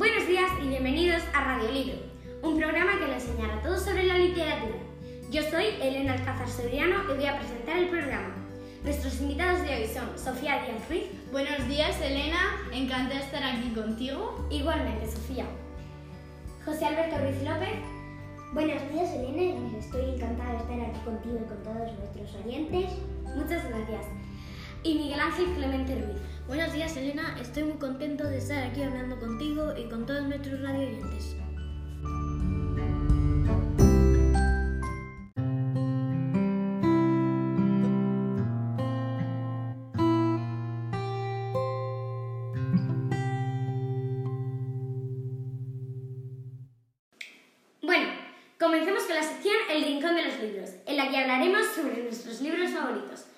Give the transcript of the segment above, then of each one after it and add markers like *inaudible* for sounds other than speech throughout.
Buenos días y bienvenidos a Radio Libro, un programa que le enseñará todo sobre la literatura. Yo soy Elena Alcázar Soriano y voy a presentar el programa. Nuestros invitados de hoy son Sofía Díaz Ruiz. Buenos días, Elena. Encantada de estar aquí contigo. Igualmente, Sofía. José Alberto Ruiz López. Buenos días, Elena. Estoy encantada de estar aquí contigo y con todos nuestros oyentes. Muchas gracias. Y Miguel Ángel Clemente Ruiz. Buenos días, Elena. Estoy muy contento de estar aquí hablando contigo y con todos nuestros radio oyentes. Bueno, comencemos con la sección El Rincón de los Libros, en la que hablaremos sobre nuestros libros favoritos.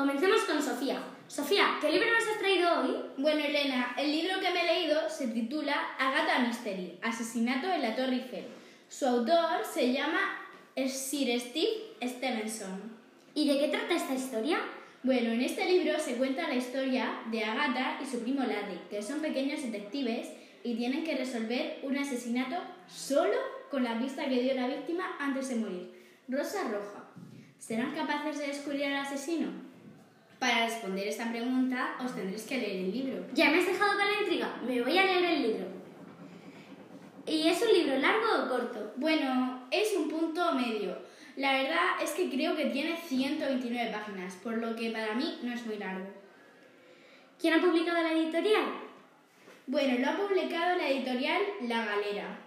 Comencemos con Sofía. Sofía, ¿qué libro nos has traído hoy? Bueno, Elena, el libro que me he leído se titula Agatha Mystery, Asesinato en la Torre Eiffel. Su autor se llama Sir Steve Stevenson. ¿Y de qué trata esta historia? Bueno, en este libro se cuenta la historia de Agatha y su primo Larry, que son pequeños detectives y tienen que resolver un asesinato solo con la pista que dio la víctima antes de morir. Rosa Roja. ¿Serán capaces de descubrir al asesino? Para responder esta pregunta os tendréis que leer el libro. Ya me has dejado con la intriga. Me voy a leer el libro. ¿Y es un libro largo o corto? Bueno, es un punto medio. La verdad es que creo que tiene 129 páginas, por lo que para mí no es muy largo. ¿Quién ha publicado la editorial? Bueno, lo ha publicado la editorial La Galera.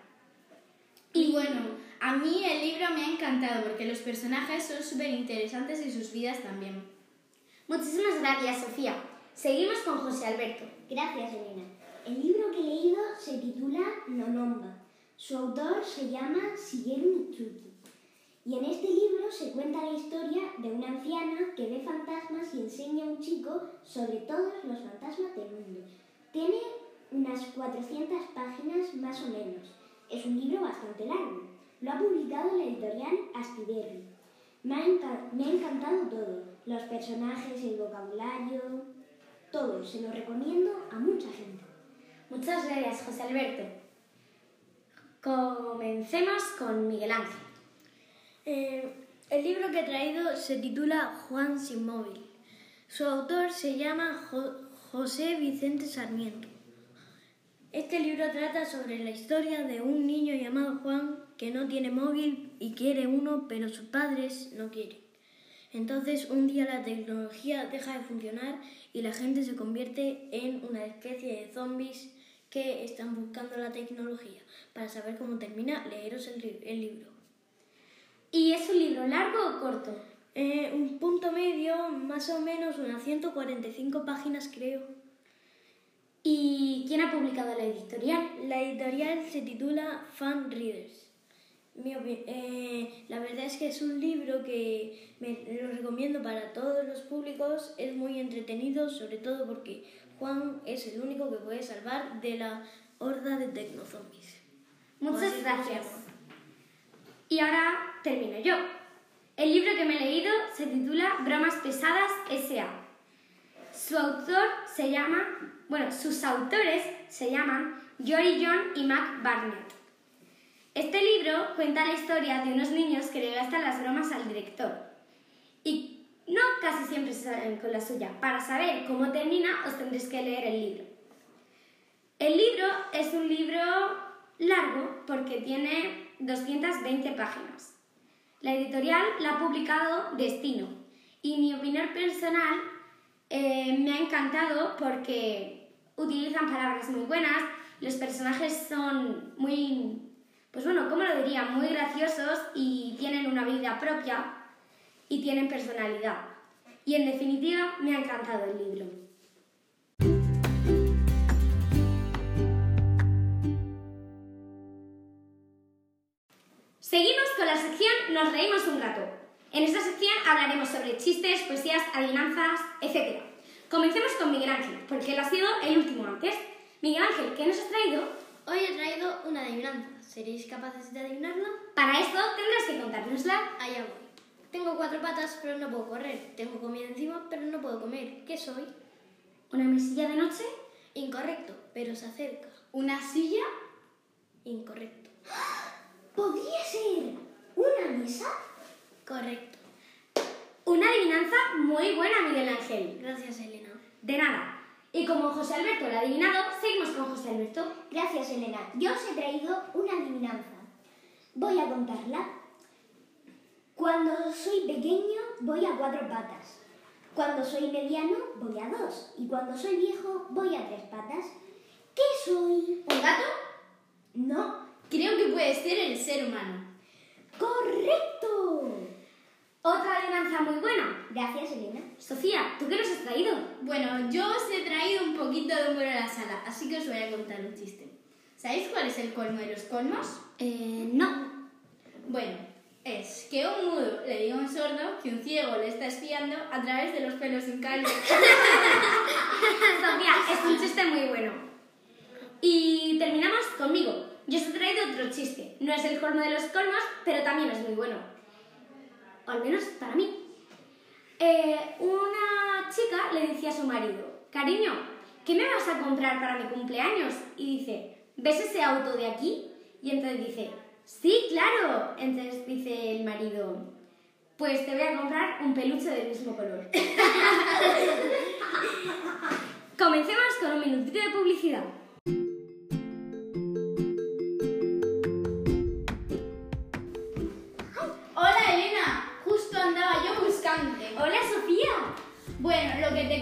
Y bueno, a mí el libro me ha encantado porque los personajes son súper interesantes y sus vidas también. Muchísimas gracias, Sofía. Seguimos con José Alberto. Gracias, Elena. El libro que he leído se titula Nonomba. Su autor se llama Shigeru Mitsuki. Y en este libro se cuenta la historia de una anciana que ve fantasmas y enseña a un chico sobre todos los fantasmas del mundo. Tiene unas 400 páginas más o menos. Es un libro bastante largo. Lo ha publicado la editorial Astiberri. Me ha, encantado todo. Los personajes, el vocabulario, todo. Se lo recomiendo a mucha gente. Muchas gracias, José Alberto. Comencemos con Miguel Ángel. Eh, el libro que he traído se titula Juan sin móvil. Su autor se llama Jo- José Vicente Sarmiento. Este libro trata sobre la historia de un niño llamado Juan que no tiene móvil y quiere uno, pero sus padres no quieren. Entonces un día la tecnología deja de funcionar y la gente se convierte en una especie de zombies que están buscando la tecnología. Para saber cómo termina, leeros el, el libro. ¿Y es un libro largo o corto? Eh, un punto medio, más o menos unas 145 páginas creo. ¿Y quién ha publicado la editorial? La editorial se titula Fan Readers. Mi eh, la verdad es que es un libro que me lo recomiendo para todos los públicos. Es muy entretenido, sobre todo porque Juan es el único que puede salvar de la horda de tecnozombies. Muchas gracias. Y ahora termino yo. El libro que me he leído se titula Bromas Pesadas S.A. Su autor se llama, bueno, sus autores se llaman Jory John y Mac Barnett. Este libro cuenta la historia de unos niños que le gastan las bromas al director. Y no casi siempre se salen con la suya. Para saber cómo termina os tendréis que leer el libro. El libro es un libro largo porque tiene 220 páginas. La editorial la ha publicado Destino y mi opinión personal eh, me ha encantado porque utilizan palabras muy buenas, los personajes son muy, pues bueno, ¿cómo lo diría? Muy graciosos y tienen una vida propia y tienen personalidad. Y en definitiva me ha encantado el libro. Seguimos con la sección Nos reímos un rato. En esta sección hablaremos sobre chistes, poesías, adivinanzas, etc. Comencemos con Miguel Ángel, porque él ha sido el último antes. Miguel Ángel, ¿qué nos has traído? Hoy he traído una adivinanza. ¿Seréis capaces de adivinarla? Para esto tendrás que contárnosla. Allá voy. Tengo cuatro patas, pero no puedo correr. Tengo comida encima, pero no puedo comer. ¿Qué soy? ¿Una mesilla de noche? Incorrecto, pero se acerca. ¿Una silla? Incorrecto. *gasps* ¿Podría ser una mesa? Correcto. Una adivinanza muy buena, Miguel Ángel. Gracias, Elena. De nada. Y como José Alberto lo ha adivinado, seguimos con José Alberto. Gracias, Elena. Yo os he traído una adivinanza. Voy a contarla. Cuando soy pequeño voy a cuatro patas. Cuando soy mediano voy a dos. Y cuando soy viejo voy a tres patas. ¿Qué soy? ¿Un gato? No. Creo que puede ser el ser humano. Otra adivinanza muy buena. Gracias, Elena. Sofía, ¿tú qué nos has traído? Bueno, yo os he traído un poquito de humor a la sala, así que os voy a contar un chiste. ¿Sabéis cuál es el colmo de los colmos? Eh, no. Bueno, es que un mudo le diga a un sordo que un ciego le está espiando a través de los pelos sin calvo. *laughs* Sofía, es un chiste muy bueno. Y terminamos conmigo. Yo os he traído otro chiste. No es el colmo de los colmos, pero también es muy bueno. O al menos para mí. Eh, una chica le decía a su marido, cariño, ¿qué me vas a comprar para mi cumpleaños? Y dice, ¿ves ese auto de aquí? Y entonces dice, sí, claro. Entonces dice el marido, pues te voy a comprar un peluche del mismo color. *laughs* Comencemos con un minutito de publicidad.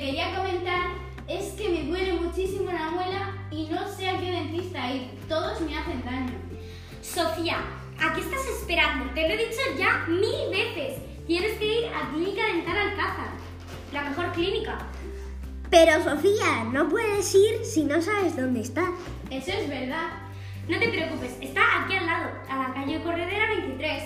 Quería comentar es que me duele muchísimo la muela y no sé a qué dentista ir. Todos me hacen daño. Sofía, ¿a qué estás esperando? Te lo he dicho ya mil veces. Tienes que ir a Clínica Dental Alcázar. La mejor clínica. Pero Sofía, no puedes ir si no sabes dónde está. Eso es verdad. No te preocupes, está aquí al lado, a la calle Corredera 23.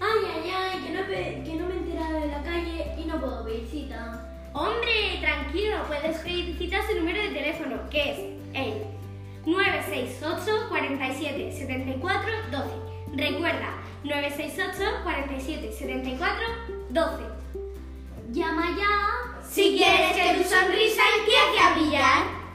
Ay, ay, ay, que no, que no me he enterado de la calle y no puedo pedir cita. Hombre, tranquilo, puedes pedir cita a su número de teléfono, que es el 968 47 74 12. Recuerda, 968 47 74 12. Llama ya. Si quieres que tu sonrisa empiece a brillar.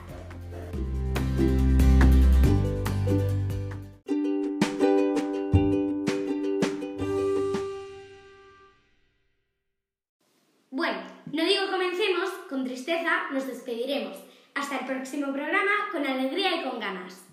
Nos despediremos. Hasta el próximo programa con alegría y con ganas.